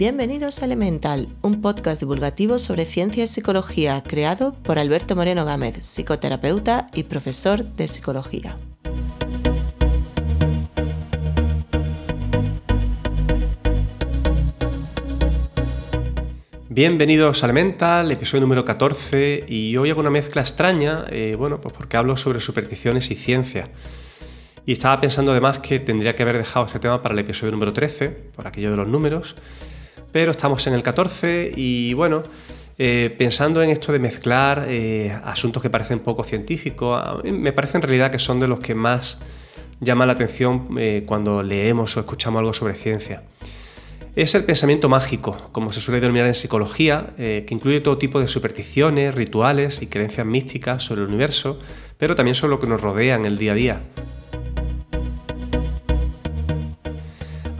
Bienvenidos a Elemental, un podcast divulgativo sobre ciencia y psicología creado por Alberto Moreno Gámez, psicoterapeuta y profesor de psicología. Bienvenidos a Elemental, episodio número 14, y hoy hago una mezcla extraña, eh, bueno, pues porque hablo sobre supersticiones y ciencia. Y estaba pensando además que tendría que haber dejado este tema para el episodio número 13, por aquello de los números, pero estamos en el 14 y bueno, eh, pensando en esto de mezclar eh, asuntos que parecen poco científicos, me parece en realidad que son de los que más llaman la atención eh, cuando leemos o escuchamos algo sobre ciencia. Es el pensamiento mágico, como se suele denominar en psicología, que incluye todo tipo de supersticiones, rituales y creencias místicas sobre el universo, pero también sobre lo que nos rodea en el día a día.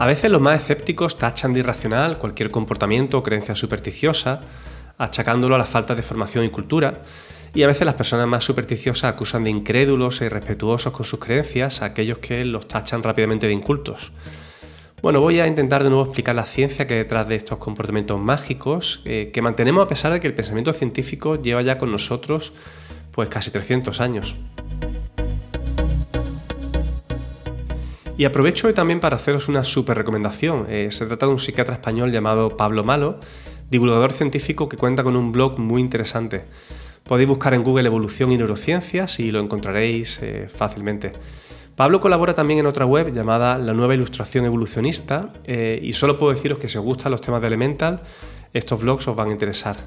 A veces los más escépticos tachan de irracional cualquier comportamiento o creencia supersticiosa, achacándolo a la falta de formación y cultura, y a veces las personas más supersticiosas acusan de incrédulos e irrespetuosos con sus creencias a aquellos que los tachan rápidamente de incultos. Bueno, voy a intentar de nuevo explicar la ciencia que hay detrás de estos comportamientos mágicos, eh, que mantenemos a pesar de que el pensamiento científico lleva ya con nosotros pues casi 300 años. Y aprovecho hoy también para haceros una super recomendación. Eh, se trata de un psiquiatra español llamado Pablo Malo, divulgador científico que cuenta con un blog muy interesante. Podéis buscar en Google Evolución y Neurociencias y lo encontraréis eh, fácilmente. Pablo colabora también en otra web llamada La Nueva Ilustración Evolucionista eh, y solo puedo deciros que si os gustan los temas de Elemental, estos blogs os van a interesar.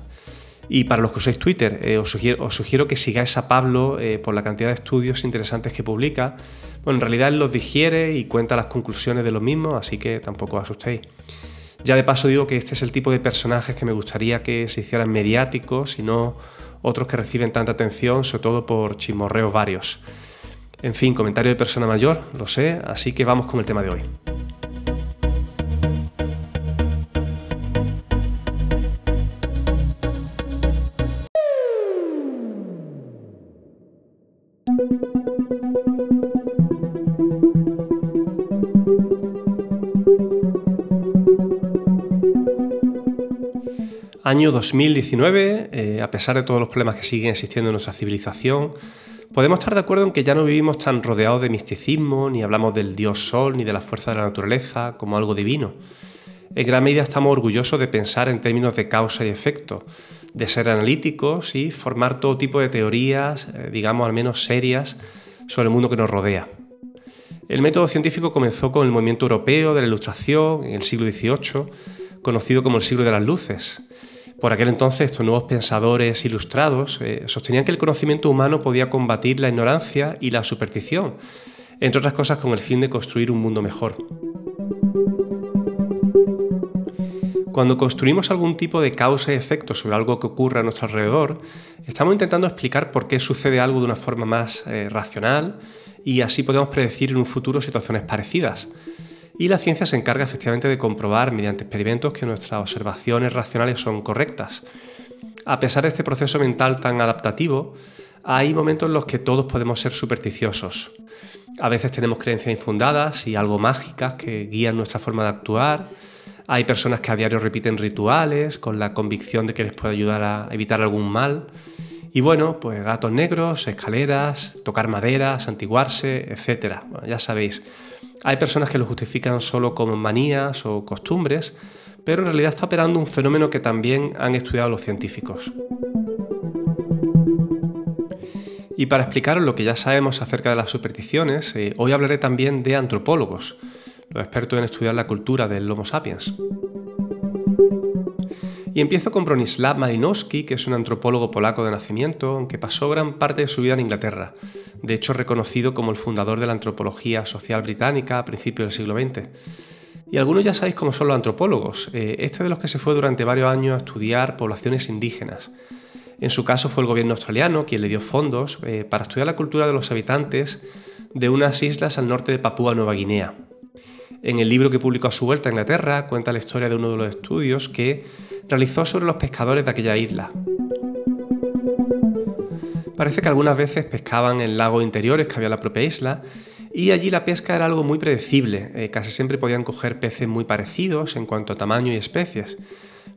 Y para los que usáis Twitter, eh, os, sugiero, que sigáis a Pablo eh, por la cantidad de estudios interesantes que publica. Bueno, en realidad él los digiere y cuenta las conclusiones de los mismos, así que tampoco os asustéis. Ya de paso digo que este es el tipo de personajes que me gustaría que se hicieran mediáticos y no otros que reciben tanta atención, sobre todo por chismorreos varios. En fin, comentario de persona mayor, lo sé, así que vamos con el tema de hoy. Año 2019, eh, a pesar de todos los problemas que siguen existiendo en nuestra civilización, podemos estar de acuerdo en que ya no vivimos tan rodeados de misticismo, ni hablamos del dios sol, ni de la fuerza de la naturaleza como algo divino. En gran medida estamos orgullosos de pensar en términos de causa y efecto, de ser analíticos y formar todo tipo de teorías, eh, digamos al menos serias, sobre el mundo que nos rodea. El método científico comenzó con el movimiento europeo de la Ilustración en el siglo XVIII, conocido como el siglo de las luces, por aquel entonces, estos nuevos pensadores ilustrados eh, sostenían que el conocimiento humano podía combatir la ignorancia y la superstición, entre otras cosas con el fin de construir un mundo mejor. Cuando construimos algún tipo de causa y efecto sobre algo que ocurre a nuestro alrededor, estamos intentando explicar por qué sucede algo de una forma más eh, racional y así podemos predecir en un futuro situaciones parecidas. Y la ciencia se encarga efectivamente de comprobar mediante experimentos que nuestras observaciones racionales son correctas. A pesar de este proceso mental tan adaptativo, hay momentos en los que todos podemos ser supersticiosos. A veces tenemos creencias infundadas y algo mágicas que guían nuestra forma de actuar. Hay personas que a diario repiten rituales con la convicción de que les puede ayudar a evitar algún mal. Y bueno, pues gatos negros, escaleras, tocar madera, santiguarse, etc. ya sabéis, hay personas que lo justifican solo como manías o costumbres, pero en realidad está operando un fenómeno que también han estudiado los científicos. Y para explicaros lo que ya sabemos acerca de las supersticiones, eh, hoy hablaré también de antropólogos, los expertos en estudiar la cultura del Homo sapiens. Y empiezo con Bronislaw Malinowski, que es un antropólogo polaco de nacimiento, aunque pasó gran parte de su vida en Inglaterra, de hecho reconocido como el fundador de la antropología social británica a principios del siglo XX. Y algunos ya sabéis cómo son los antropólogos, eh, este de los que se fue durante varios años a estudiar poblaciones indígenas. En su caso fue el gobierno australiano quien le dio fondos eh, para estudiar la cultura de los habitantes de unas islas al norte de Papúa Nueva Guinea. En el libro que publicó a su vuelta a Inglaterra cuenta la historia de uno de los estudios que realizó sobre los pescadores de aquella isla. Parece que algunas veces pescaban en lagos interiores que había en la propia isla y allí la pesca era algo muy predecible, eh, casi siempre podían coger peces muy parecidos en cuanto a tamaño y especies,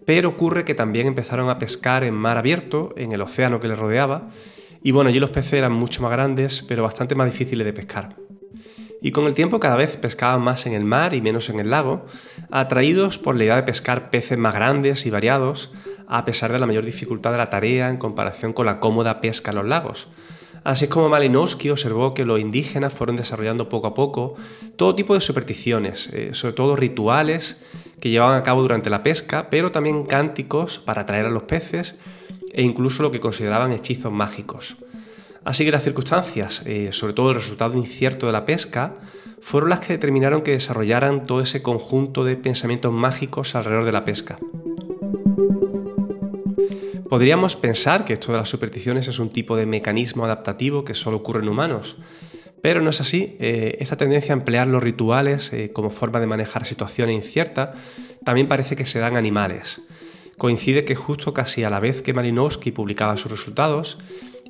pero ocurre que también empezaron a pescar en mar abierto, en el océano que les rodeaba, y bueno, allí los peces eran mucho más grandes, pero bastante más difíciles de pescar. Y con el tiempo cada vez pescaban más en el mar y menos en el lago, atraídos por la idea de pescar peces más grandes y variados, a pesar de la mayor dificultad de la tarea en comparación con la cómoda pesca en los lagos. Así es como Malinowski observó que los indígenas fueron desarrollando poco a poco todo tipo de supersticiones, eh, sobre todo rituales que llevaban a cabo durante la pesca, pero también cánticos para atraer a los peces e incluso lo que consideraban hechizos mágicos. Así que las circunstancias, eh, sobre todo el resultado incierto de la pesca, fueron las que determinaron que desarrollaran todo ese conjunto de pensamientos mágicos alrededor de la pesca. Podríamos pensar que esto de las supersticiones es un tipo de mecanismo adaptativo que solo ocurre en humanos, pero no es así. Eh, esta tendencia a emplear los rituales eh, como forma de manejar situaciones inciertas también parece que se dan animales. Coincide que justo casi a la vez que Malinowski publicaba sus resultados,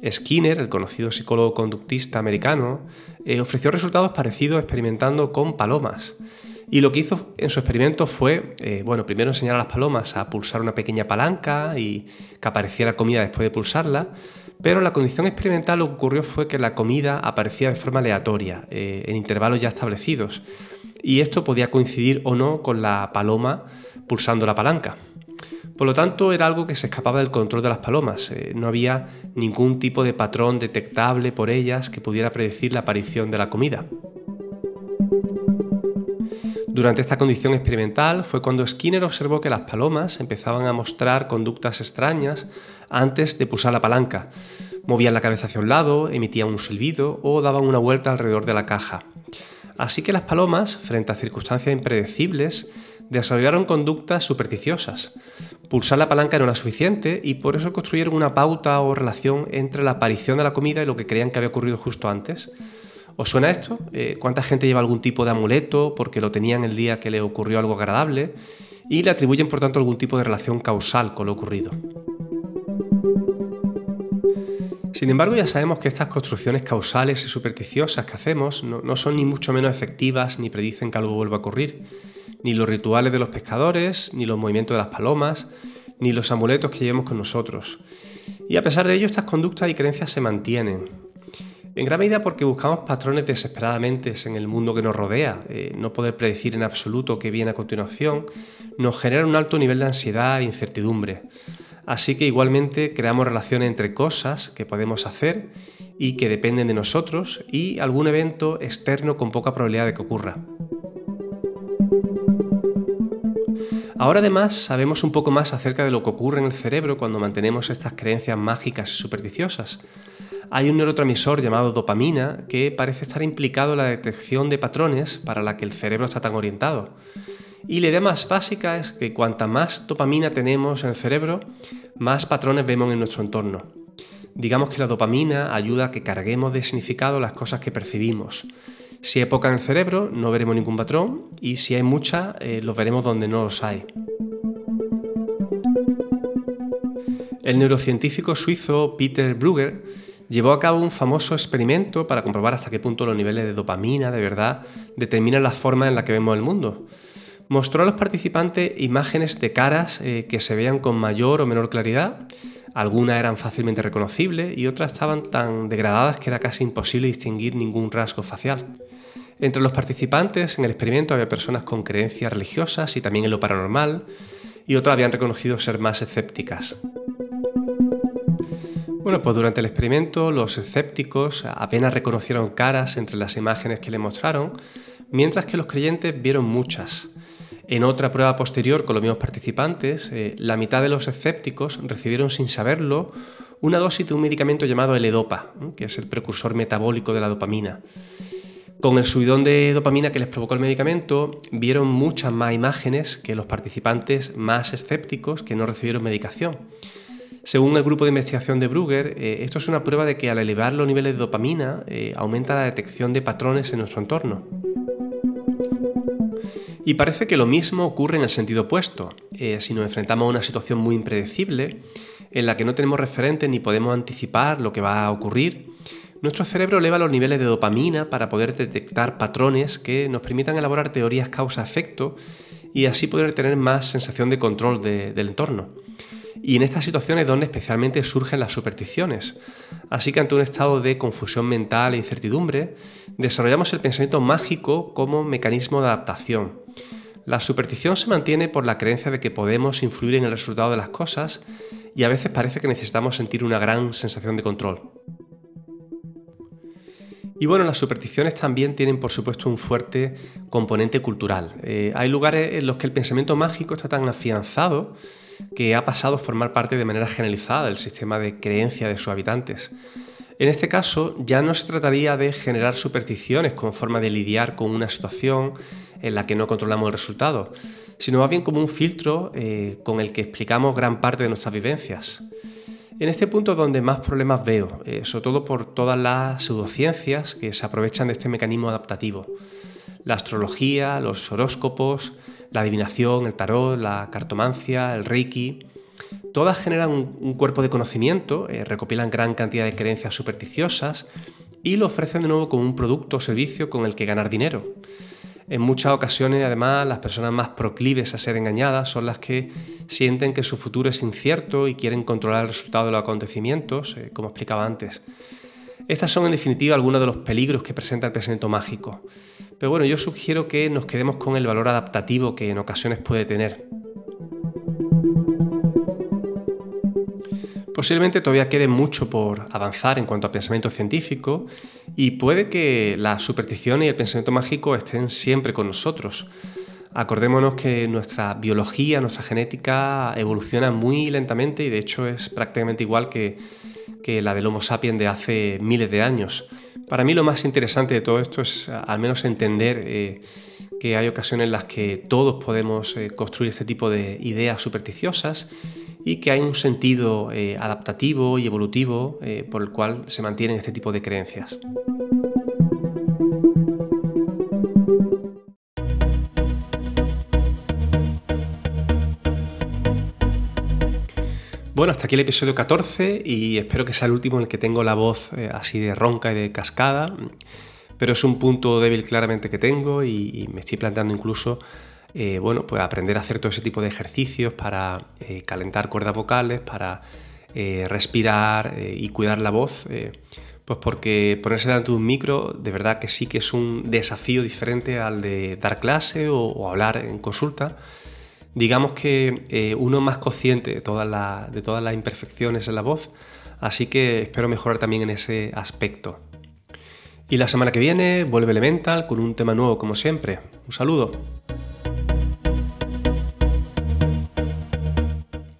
Skinner, el conocido psicólogo conductista americano, eh, ofreció resultados parecidos experimentando con palomas. Y lo que hizo en su experimento fue, eh, bueno, primero enseñar a las palomas a pulsar una pequeña palanca y que apareciera comida después de pulsarla, pero la condición experimental lo que ocurrió fue que la comida aparecía de forma aleatoria, eh, en intervalos ya establecidos, y esto podía coincidir o no con la paloma pulsando la palanca. Por lo tanto, era algo que se escapaba del control de las palomas. Eh, no había ningún tipo de patrón detectable por ellas que pudiera predecir la aparición de la comida. Durante esta condición experimental fue cuando Skinner observó que las palomas empezaban a mostrar conductas extrañas antes de pulsar la palanca. Movían la cabeza hacia un lado, emitían un silbido o daban una vuelta alrededor de la caja. Así que las palomas, frente a circunstancias impredecibles, desarrollaron conductas supersticiosas. Pulsar la palanca no era suficiente y por eso construyeron una pauta o relación entre la aparición de la comida y lo que creían que había ocurrido justo antes. ¿Os suena esto? Eh, ¿Cuánta gente lleva algún tipo de amuleto porque lo tenían el día que le ocurrió algo agradable? Y le atribuyen, por tanto, algún tipo de relación causal con lo ocurrido. Sin embargo, ya sabemos que estas construcciones causales y supersticiosas que hacemos no, no, son ni mucho menos efectivas ni predicen que algo vuelva a ocurrir. Ni los rituales de los pescadores, ni los movimientos de las palomas, ni los amuletos que llevemos con nosotros. Y a pesar de ello, estas conductas y creencias se mantienen, en gran medida porque buscamos patrones desesperadamente en el mundo que nos rodea. Eh, no poder predecir en absoluto qué viene a continuación nos genera un alto nivel de ansiedad e incertidumbre. Así que igualmente creamos relaciones entre cosas que podemos hacer y que dependen de nosotros y algún evento externo con poca probabilidad de que ocurra. Ahora además sabemos un poco más acerca de lo que ocurre en el cerebro cuando mantenemos estas creencias mágicas y supersticiosas hay un neurotransmisor llamado dopamina que parece estar implicado en la detección de patrones para la que el cerebro está tan orientado. Y la idea más básica es que cuanta más dopamina tenemos en el cerebro, más patrones vemos en nuestro entorno. Digamos que la dopamina ayuda a que carguemos de significado las cosas que percibimos. Si hay poca en el cerebro, no veremos ningún patrón y si hay mucha, eh, los veremos donde no los hay. El neurocientífico suizo Peter Brugger llevó a cabo un famoso experimento para comprobar hasta qué punto los niveles de dopamina de verdad determinan la forma en la que vemos el mundo. Mostró a los participantes imágenes de caras eh, que se veían con mayor o menor claridad. Algunas eran fácilmente reconocibles y otras estaban tan degradadas que era casi imposible distinguir ningún rasgo facial. Entre los participantes en el experimento había personas con creencias religiosas y también en lo paranormal, y otras habían reconocido ser más escépticas. Bueno, pues durante el experimento los escépticos apenas reconocieron caras entre las imágenes que le mostraron, mientras que los creyentes vieron muchas. En otra prueba posterior con los mismos participantes, eh, la mitad de los escépticos recibieron sin saberlo una dosis de un medicamento llamado L-Dopa, que es el precursor metabólico de la dopamina. Con el subidón de dopamina que les provocó el medicamento, vieron muchas más imágenes que los participantes más escépticos que no recibieron medicación. Según el grupo de investigación de Brugger, eh, esto es una prueba de que al elevar los niveles de dopamina eh, aumenta la detección de patrones en nuestro entorno. Y parece que lo mismo ocurre en el sentido opuesto. Eh, si nos enfrentamos a una situación muy impredecible, en la que no tenemos referentes ni podemos anticipar lo que va a ocurrir, Nuestro cerebro eleva los niveles de dopamina para poder detectar patrones que nos permitan elaborar teorías causa-efecto y así poder tener más sensación de control del entorno. Y en estas situaciones es donde especialmente surgen las supersticiones. Así que ante un estado de confusión mental e incertidumbre, desarrollamos el pensamiento mágico como mecanismo de adaptación. La superstición se mantiene por la creencia de que podemos influir en el resultado de las cosas y a veces parece que necesitamos sentir una gran sensación de control. Y bueno, las supersticiones también tienen por supuesto un fuerte componente cultural. Eh, hay lugares en los que el pensamiento mágico está tan afianzado que ha pasado a formar parte de manera generalizada del sistema de creencia de sus habitantes. En este caso, ya no se trataría de generar supersticiones como forma de lidiar con una situación en la que no controlamos el resultado, sino más bien como un filtro eh, con el que explicamos gran parte de nuestras vivencias. En este punto es donde más problemas veo, eh, sobre todo por todas las pseudociencias que se aprovechan de este mecanismo adaptativo. La astrología, los horóscopos, la adivinación, el tarot, la cartomancia, el reiki, todas generan un, cuerpo de conocimiento, eh, recopilan gran cantidad de creencias supersticiosas y lo ofrecen de nuevo como un producto o servicio con el que ganar dinero. En muchas ocasiones, además, las personas más proclives a ser engañadas son las que sienten que su futuro es incierto y quieren controlar el resultado de los acontecimientos, eh, como explicaba antes. Estas son, en definitiva, algunos de los peligros que presenta el pensamiento mágico. Pero bueno, yo sugiero que nos quedemos con el valor adaptativo que en ocasiones puede tener. Posiblemente todavía quede mucho por avanzar en cuanto a pensamiento científico y puede que la superstición y el pensamiento mágico estén siempre con nosotros. Acordémonos que nuestra biología, nuestra genética evoluciona muy lentamente y de hecho es prácticamente igual que, la del Homo sapiens de hace miles de años. Para mí lo más interesante de todo esto es al menos entender eh, que hay ocasiones en las que todos podemos eh, construir este tipo de ideas supersticiosas y que hay un sentido eh, adaptativo y evolutivo eh, por el cual se mantienen este tipo de creencias. Bueno, hasta aquí el episodio 14 y espero que sea el último en el que tengo la voz eh, así de ronca y de cascada, pero es un punto débil claramente que tengo y me estoy planteando incluso eh, bueno, pues aprender a hacer todo ese tipo de ejercicios para eh, calentar cuerdas vocales, para eh, respirar y cuidar la voz, pues porque ponerse delante de un micro de verdad que sí que es un desafío diferente al de dar clase o, hablar en consulta. Digamos que uno es más consciente de de todas las imperfecciones en la voz, así que espero mejorar también en ese aspecto. Y la semana que viene vuelve Elemental con un tema nuevo como siempre. Un saludo.